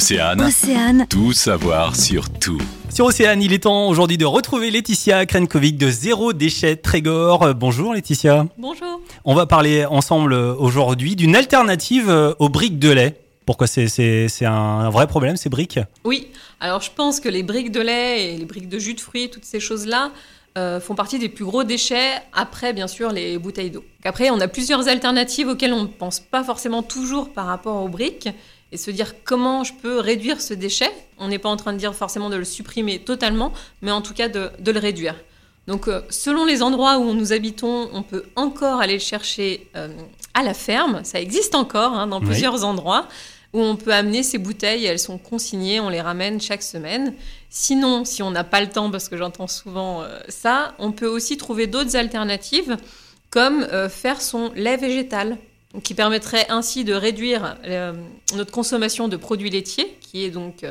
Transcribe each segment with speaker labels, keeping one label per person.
Speaker 1: Océane,
Speaker 2: Océane,
Speaker 1: tout savoir sur tout.
Speaker 3: Sur Océane, il est temps aujourd'hui de retrouver Laetitia Krenkovic de Zéro Déchet Trégor. Euh, Bonjour Laetitia.
Speaker 4: Bonjour.
Speaker 3: On va parler ensemble euh, aujourd'hui d'une alternative euh, aux briques de lait. Pourquoi c'est un vrai problème ces briques?
Speaker 4: Oui, alors je pense que les briques de lait et les briques de jus de fruits, toutes ces choses-là, euh, font partie des plus gros déchets, après bien sûr les bouteilles d'eau. Après, on a plusieurs alternatives auxquelles on ne pense pas forcément toujours par rapport aux briques, et se dire comment je peux réduire ce déchet. On n'est pas en train de dire forcément de le supprimer totalement, mais en tout cas de, de le réduire. Donc euh, selon les endroits où nous habitons, on peut encore aller le chercher euh, à la ferme, ça existe encore hein, dans
Speaker 3: Oui.
Speaker 4: plusieurs endroits où on peut amener ces bouteilles, elles sont consignées, on les ramène chaque semaine. Sinon, si on n'a pas le temps, parce que j'entends souvent euh, ça, on peut aussi trouver d'autres alternatives, comme euh, faire son lait végétal, qui permettrait ainsi de réduire euh, notre consommation de produits laitiers, qui est donc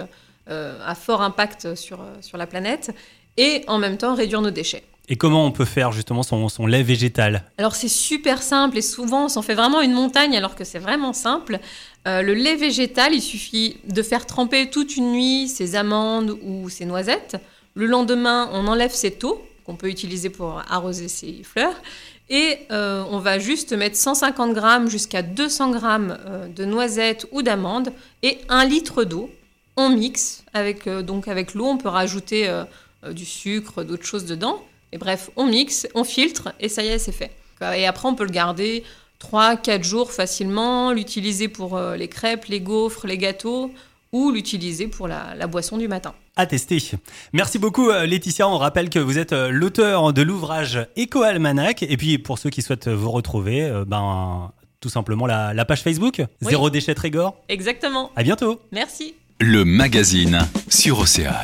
Speaker 4: à fort impact sur, sur la planète, et en même temps réduire nos déchets.
Speaker 3: Et comment on peut faire justement son, lait végétal
Speaker 4: Alors c'est super simple et souvent on s'en fait vraiment une montagne alors que c'est vraiment simple. Euh, le lait végétal, il suffit de faire tremper toute une nuit ses amandes ou ses noisettes. Le lendemain, on enlève cette eau qu'on peut utiliser pour arroser ses fleurs. Et euh, on va juste mettre 150 grammes jusqu'à 200 grammes euh, de noisettes ou d'amandes et un litre d'eau. On mixe avec, avec l'eau, on peut rajouter du sucre, d'autres choses dedans. Et bref, on mixe, on filtre et ça y est, c'est fait. Et après, on peut le garder 3-4 jours facilement, l'utiliser pour euh, les crêpes, les gaufres, les gâteaux ou l'utiliser pour la, la boisson du matin.
Speaker 3: à tester. Merci beaucoup euh, Laetitia. On rappelle que vous êtes euh, l'auteur de l'ouvrage Eco Almanac. Et puis pour ceux qui souhaitent vous retrouver, ben tout simplement la, la page Facebook
Speaker 4: Oui.
Speaker 3: Zéro déchet Trégor.
Speaker 4: Exactement.
Speaker 3: À bientôt.
Speaker 4: Merci.
Speaker 1: Le magazine sur Océane.